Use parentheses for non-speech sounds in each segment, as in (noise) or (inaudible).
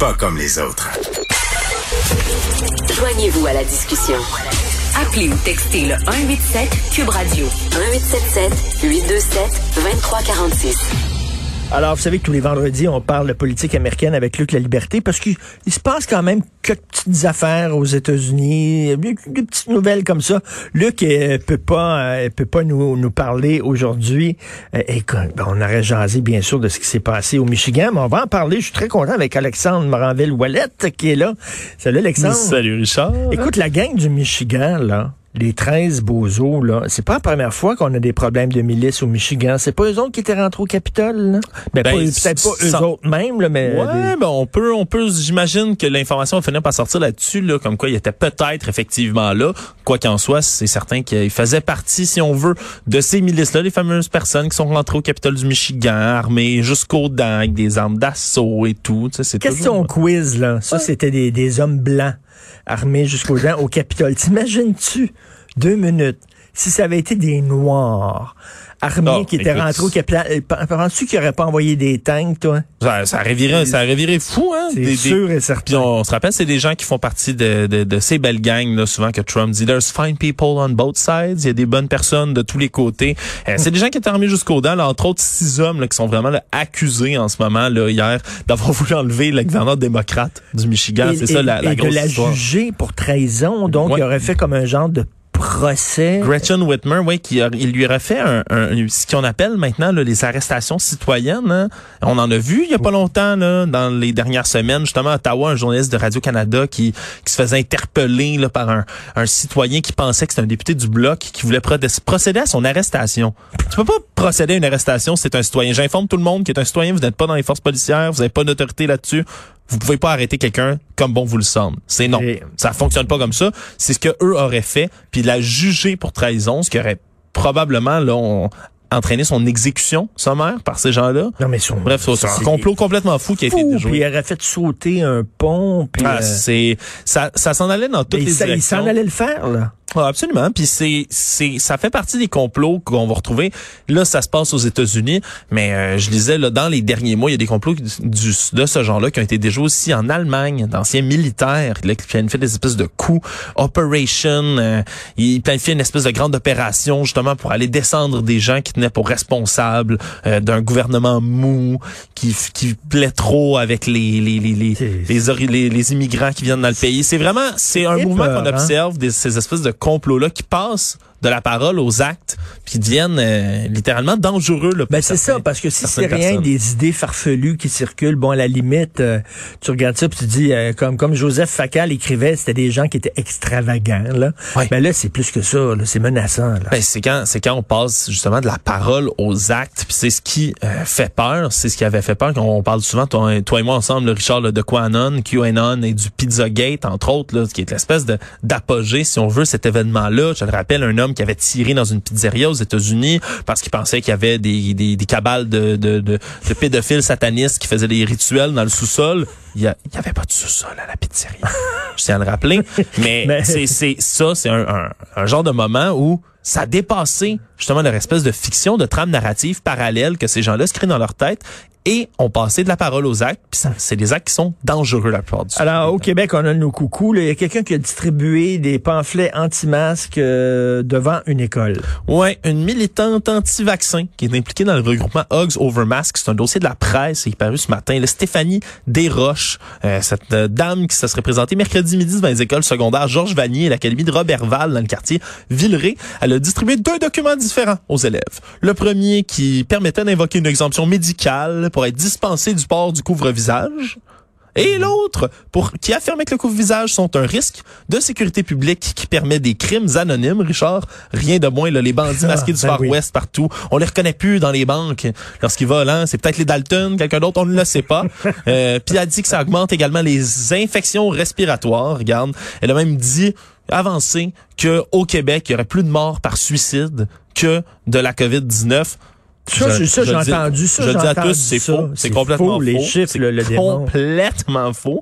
Pas comme les autres. Joignez-vous à la discussion. Appelez ou textez le 187 Cube Radio 1877 827 2346. Alors, vous savez que tous les vendredis, on parle de politique américaine avec Luc La Liberté parce qu'il se passe quand même quelques petites affaires aux États-Unis, des petites nouvelles comme ça. Luc euh, peut pas euh, peut pas nous, nous parler aujourd'hui. Euh, et ben, on aurait jasé, bien sûr, de ce qui s'est passé au Michigan, mais on va en parler. Je suis très content avec Alexandre Moranville-Wallet qui est là. Salut, Alexandre. Salut, Richard. Écoute, la gang du Michigan, là, les 13 bozos, là, c'est pas la première fois qu'on a des problèmes de milices au Michigan. C'est pas eux autres qui étaient rentrés au Capitole, là? Ben, Ben, peut-être pas eux sans- autres même, là, mais... Ouais, des- ben on peut, on peut, j'imagine que l'information va finir par sortir là-dessus, là, comme quoi il était peut-être effectivement là. Quoi qu'en soit, c'est certain qu'il faisait partie, si on veut, de ces milices-là, les fameuses personnes qui sont rentrées au Capitole du Michigan, armées jusqu'aux dents, avec des armes d'assaut et tout. Tu sais, c'est Question toujours- quiz, là. Ça, c'était des, des hommes blancs armés jusqu'aux dents au Capitole. T'imagines-tu, deux minutes, si ça avait été des Noirs armés Oh, qui étaient écoute. rentrés au Capitole, penses-tu n'auraient pas envoyé des tanks, toi? Ça, ça aurait viré, ça viré fou, hein? C'est des- sûr et Puis certain. on se rappelle, c'est des gens qui font partie de, de, de ces belles gangs, là, souvent que Trump dit, there's fine people on both sides. Il y a des bonnes personnes de tous les côtés. Euh, c'est des gens qui étaient armés jusqu'aux dents, là, entre autres six hommes là, qui sont vraiment là, accusés en ce moment, là, hier, d'avoir voulu enlever le gouverneur démocrate du Michigan. C'est ça et- la, la et grosse de la histoire. juger pour trahison, donc Ouais. il aurait fait comme un genre de Gretchen Whitmer, oui, qui a- il lui aurait fait un, un- ce qu'on appelle maintenant là, les arrestations citoyennes. hein. On en a vu il y a pas longtemps là, dans les dernières semaines, justement à Ottawa, un journaliste de Radio Canada qui, qui se faisait interpeller là, par un, un citoyen qui pensait que c'était un député du bloc qui voulait pro- procéder à son arrestation. Tu peux pas procéder à une arrestation, c'est un citoyen. J'informe tout le monde qui est un citoyen, vous n'êtes pas dans les forces policières, vous n'avez pas d'autorité là-dessus. Vous pouvez pas arrêter quelqu'un comme bon vous le semble. C'est non. Et- Ça fonctionne pas comme ça. C'est ce que eux auraient fait, puis la juger pour trahison, ce qui aurait probablement là, on- entraîné son exécution sommaire par ces gens-là. Non, mais son, Bref, c'est un complot complètement fou qui a été déjoué. puis il aurait fait sauter un pont, puis Ah, euh, c'est ça, ça s'en allait dans toutes les ça- il directions. s'en allait le faire, là. Ah, absolument. Puis c'est c'est ça fait partie des complots qu'on va retrouver. Là, ça se passe aux États-Unis, mais euh, je lisais là dans les derniers mois, il y a des complots du, de ce genre-là qui ont été déjoués aussi en Allemagne, d'anciens militaires là, qui planifiaient des espèces de coups, operation. euh, ils planifiaient une espèce de grande opération justement pour aller descendre des gens qui tenaient pour responsables euh, d'un gouvernement mou qui qui plaît trop avec les les les les, les, les, les immigrants qui viennent dans le pays. C'est vraiment c'est un mouvement qu'on hein? observe des, ces espèces de complots-là qui passent de la parole aux actes, qui deviennent euh, littéralement dangereux. Là, pour Ben c'est ça, parce que si c'est rien personnes. des idées farfelues qui circulent, bon, à la limite, euh, tu regardes ça puis tu dis, euh, comme comme Joseph Facal écrivait, c'était des gens qui étaient extravagants, là. Ben là, c'est plus que ça, c'est menaçant, là. Ben, c'est quand c'est quand on passe justement de la parole aux actes, puis c'est ce qui fait peur, c'est ce qui avait fait peur. On parle souvent toi, toi et moi ensemble, le Richard là, de QAnon, QAnon et du Pizzagate entre autres, là, qui est l'espèce d'apogée, si on veut, cet événement-là. Je le rappelle, un homme qui avait tiré dans une pizzeria aux États-Unis parce qu'il pensait qu'il y avait des, des, des cabales de, de, de, de pédophiles satanistes qui faisaient des rituels dans le sous-sol. Il y, a- il y avait pas de sous-sol à la pizzeria. Je tiens à le rappeler. Mais, Mais- c'est c'est ça, c'est un, un, un genre de moment où ça a dépassé justement leur espèce de fiction, de trame narrative parallèle que ces gens-là se créent dans leur tête et ont passé de la parole aux actes. Puis c'est des actes qui sont dangereux la plupart du temps. Alors, au Québec, on a nos coucous. Il y a quelqu'un qui a distribué des pamphlets anti-masques euh, devant une école. Ouais, une militante anti-vaccin qui est impliquée dans le regroupement Hugs Over Masks. C'est un dossier de la presse qui est paru ce matin. Là, Stéphanie Desroches, euh, cette euh, dame qui se serait présentée mercredi midi dans les écoles secondaires Georges Vanier et l'Académie de Robertval dans le quartier Villeray. Elle a distribué deux documents différents aux élèves. Le premier qui permettait d'invoquer une exemption médicale pour être dispensé du port du couvre-visage. Et l'autre, pour qui affirmait que le couvre-visage sont un risque de sécurité publique qui permet des crimes anonymes, Richard. Rien de moins, là, les bandits Ah, masqués du ben Far oui. West partout. On les reconnaît plus dans les banques lorsqu'ils volent. Hein? C'est peut-être les Dalton, quelqu'un d'autre, on ne le sait pas. (laughs) Euh, Puis elle a dit que ça augmente également les infections respiratoires. Regarde, elle a même dit avancé que au Québec, il y aurait plus de morts par suicide que de la COVID-19. Ça, Je- ça, j'ai entendu ça. Je dis à tous, c'est faux. C'est complètement faux. Les chiffres, C'est le, le complètement faux.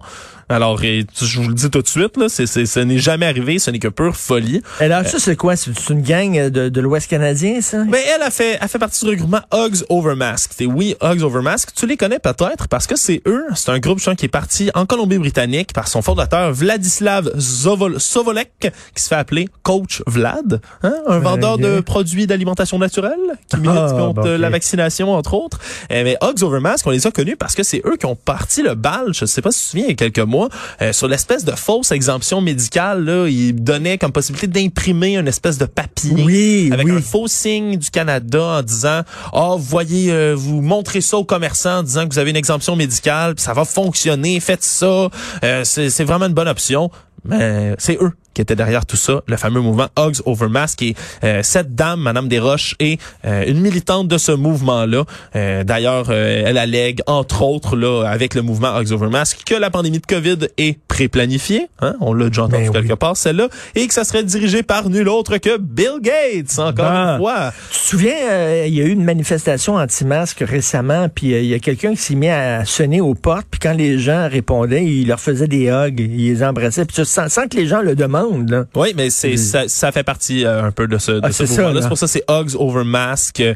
Alors, et, je vous le dis tout de suite, là, c'est, c'est, ce n'est jamais arrivé, ce n'est que pure folie. Alors, ça, c'est quoi? C'est c'est une gang de, de l'Ouest canadien, ça? Mais elle a fait, a fait partie du regroupement Hugs Over Mask. Et oui, Hugs Over Mask, tu les connais peut-être parce que c'est eux, c'est un groupe qui est parti en Colombie-Britannique par son fondateur Vladislav Zovol- Sovolek, qui se fait appeler Coach Vlad, hein, un vendeur de produits d'alimentation naturelle qui milite Ah, contre la vaccination entre autres. Eh, mais Hugs Over Mask, on les a connus parce que c'est eux qui ont parti le bal, je sais pas si tu te souviens, il y a quelques mois, euh, sur l'espèce de fausse exemption médicale. Là, ils donnaient comme possibilité d'imprimer une espèce de papier Oui, avec oui. un faux signe du Canada en disant ah vous voyez euh, vous montrez ça aux commerçants en disant que vous avez une exemption médicale puis ça va fonctionner faites ça Euh, c'est c'est vraiment une bonne option mais c'est eux qui étaient derrière tout ça, le fameux mouvement Hugs Over Mask. Et euh, cette dame, Madame Desroches, est euh, une militante de ce mouvement-là. Euh, D'ailleurs, euh, elle allègue, entre autres, là, avec le mouvement Hugs Over Mask, que la pandémie de COVID est pré-planifiée. Hein? On l'a déjà entendu Ben quelque part, celle-là. Et que ça serait dirigé par nul autre que Bill Gates, encore Ben. une fois. Tu te souviens, euh, il y a eu une manifestation anti-masque récemment, puis euh, il y a quelqu'un qui s'est mis à sonner aux portes, puis quand les gens répondaient, il leur faisait des hugs, il les embrassait, puis sans, sans que les gens le demandent. Là. Oui, mais c'est ça, ça fait partie euh, un peu de ce, de Ah, ce c'est mouvement-là. pour ça que c'est Hugs Over Mask. Euh,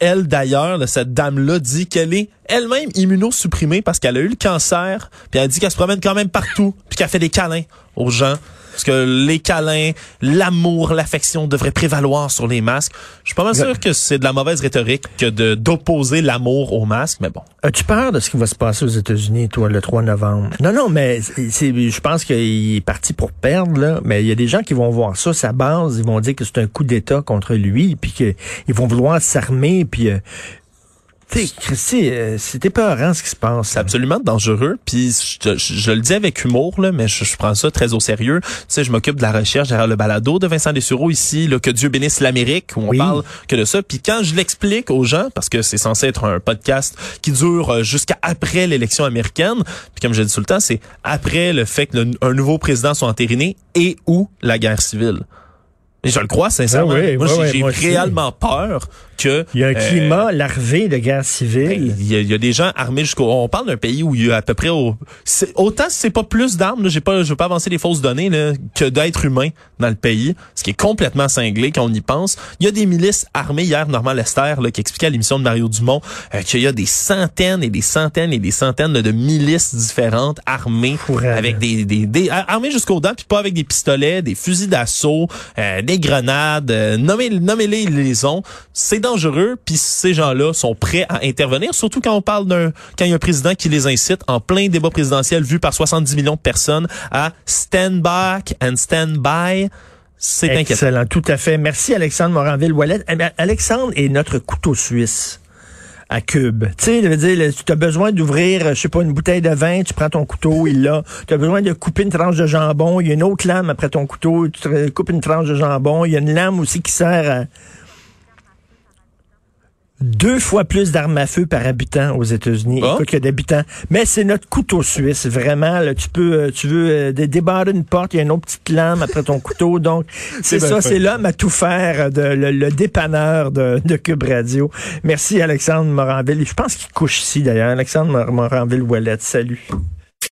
elle, d'ailleurs, cette dame-là dit qu'elle est elle-même immunosupprimée parce qu'elle a eu le cancer. Puis elle dit qu'elle se promène quand même partout, puis qu'elle fait des câlins aux gens. Parce que les câlins, l'amour, l'affection devraient prévaloir sur les masques. Je suis pas mal sûr que c'est de la mauvaise rhétorique que de d'opposer l'amour aux masques, mais bon. As-tu peur de ce qui va se passer aux États-Unis, toi, le 3 novembre? Non, non, mais je pense qu'il est parti pour perdre, là. Mais il y a des gens qui vont voir ça, sa base, ils vont dire que c'est un coup d'État contre lui, puis qu'ils vont vouloir s'armer, puis... euh, tu sais, Christy, euh, c'est épeurant ce qui se passe. C'est absolument dangereux. Puis je, je- je le dis avec humour, là, mais je, je prends ça très au sérieux. Tu sais, je m'occupe de la recherche derrière le balado de Vincent Dessureau ici, là, que Dieu bénisse l'Amérique, où on Oui. parle que de ça. Puis quand je l'explique aux gens, parce que c'est censé être un podcast qui dure euh, jusqu'à après l'élection américaine, puis comme je dis tout le temps, c'est après le fait que le- un nouveau président soit entériné et ou la guerre civile. Et je le crois sincèrement. Ah oui, moi, j'ai réellement peur que Il y a un euh, climat larvé de guerre ben, civile. Il y, a, il y a des gens armés jusqu'au. On parle d'un pays où il y a à peu près au, autant c'est pas plus d'armes. J'ai pas, je veux pas avancer les fausses données là, que d'êtres humains dans le pays, ce qui est complètement cinglé quand on y pense. Il y a des milices armées hier, Normand Lester, là, qui expliquait à l'émission de Mario Dumont euh, qu'il y a des centaines et des centaines et des centaines de milices différentes armées avec des, des, des armées jusqu'aux dents, puis pas avec des pistolets, des fusils d'assaut, euh, des grenades. euh, nommez, nommez-les, ils les ont. C'est dangereux, puis ces gens-là sont prêts à intervenir, surtout quand on parle d'un quand il y a un président qui les incite en plein débat présidentiel vu par 70 millions de personnes à stand back and stand by. C'est inquiétant. Excellent, tout à fait. Merci Alexandre Moranville-Wallet. Eh Alexandre est notre couteau suisse à Cube. Tu sais, je veux dire, tu as besoin d'ouvrir, je sais pas, une bouteille de vin, tu prends ton couteau, il l'a. Tu as besoin de couper une tranche de jambon, il y a une autre lame après ton couteau, tu coupes une tranche de jambon, il y a une lame aussi qui sert à deux fois plus d'armes à feu par habitant aux États-Unis a d'habitants. Mais c'est notre couteau suisse, vraiment. Là, tu peux, euh, tu veux euh, dé- débarrer une porte, il y a une autre petite lame après ton couteau. (laughs) Donc, c'est ça, c'est l'homme à tout faire, de, le, le dépanneur de, de Cube Radio. Merci Alexandre Moranville. Je pense qu'il couche ici d'ailleurs. Alexandre Mor- Moranville-Ouellette. Salut.